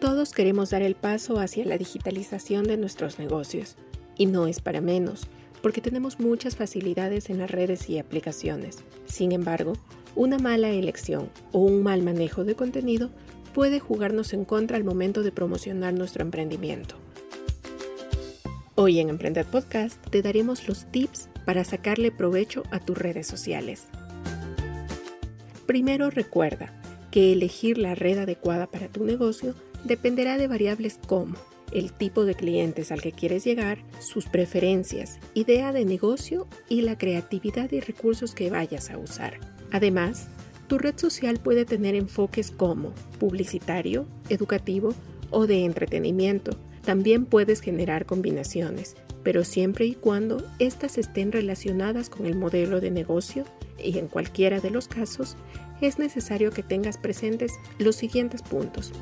Todos queremos dar el paso hacia la digitalización de nuestros negocios, y no es para menos, porque tenemos muchas facilidades en las redes y aplicaciones. Sin embargo, una mala elección o un mal manejo de contenido puede jugarnos en contra al momento de promocionar nuestro emprendimiento. Hoy en Emprender Podcast te daremos los tips para sacarle provecho a tus redes sociales. Primero recuerda que elegir la red adecuada para tu negocio dependerá de variables como el tipo de clientes al que quieres llegar, sus preferencias, idea de negocio y la creatividad y recursos que vayas a usar. Además, tu red social puede tener enfoques como publicitario, educativo o de entretenimiento. También puedes generar combinaciones, pero siempre y cuando éstas estén relacionadas con el modelo de negocio y en cualquiera de los casos es necesario que tengas presentes los siguientes puntos.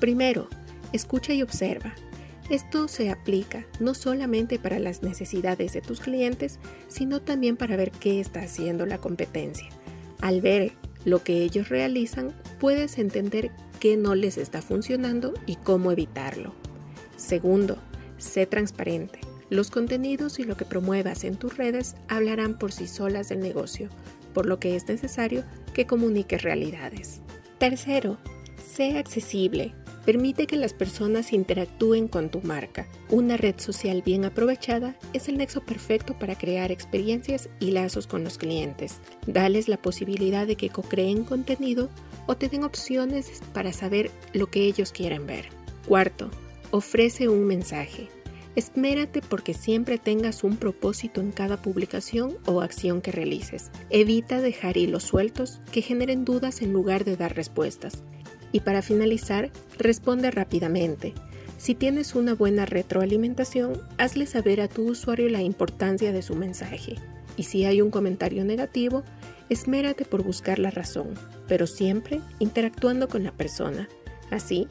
Primero, escucha y observa. Esto se aplica no solamente para las necesidades de tus clientes, sino también para ver qué está haciendo la competencia. Al ver lo que ellos realizan, puedes entender qué no les está funcionando y cómo evitarlo. Segundo, sé transparente. Los contenidos y lo que promuevas en tus redes hablarán por sí solas del negocio, por lo que es necesario que comuniques realidades. Tercero, sé accesible. Permite que las personas interactúen con tu marca. Una red social bien aprovechada es el nexo perfecto para crear experiencias y lazos con los clientes. Dales la posibilidad de que co-creen contenido o te den opciones para saber lo que ellos quieren ver. Cuarto, ofrece un mensaje. Esmérate porque siempre tengas un propósito en cada publicación o acción que realices. Evita dejar hilos sueltos que generen dudas en lugar de dar respuestas. Y para finalizar, responde rápidamente. Si tienes una buena retroalimentación, hazle saber a tu usuario la importancia de su mensaje. Y si hay un comentario negativo, esmérate por buscar la razón, pero siempre interactuando con la persona. Así,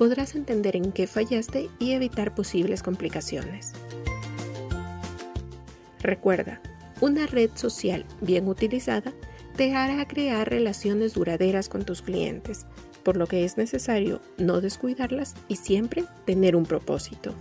podrás entender en qué fallaste y evitar posibles complicaciones. Recuerda, una red social bien utilizada te hará crear relaciones duraderas con tus clientes, por lo que es necesario no descuidarlas y siempre tener un propósito.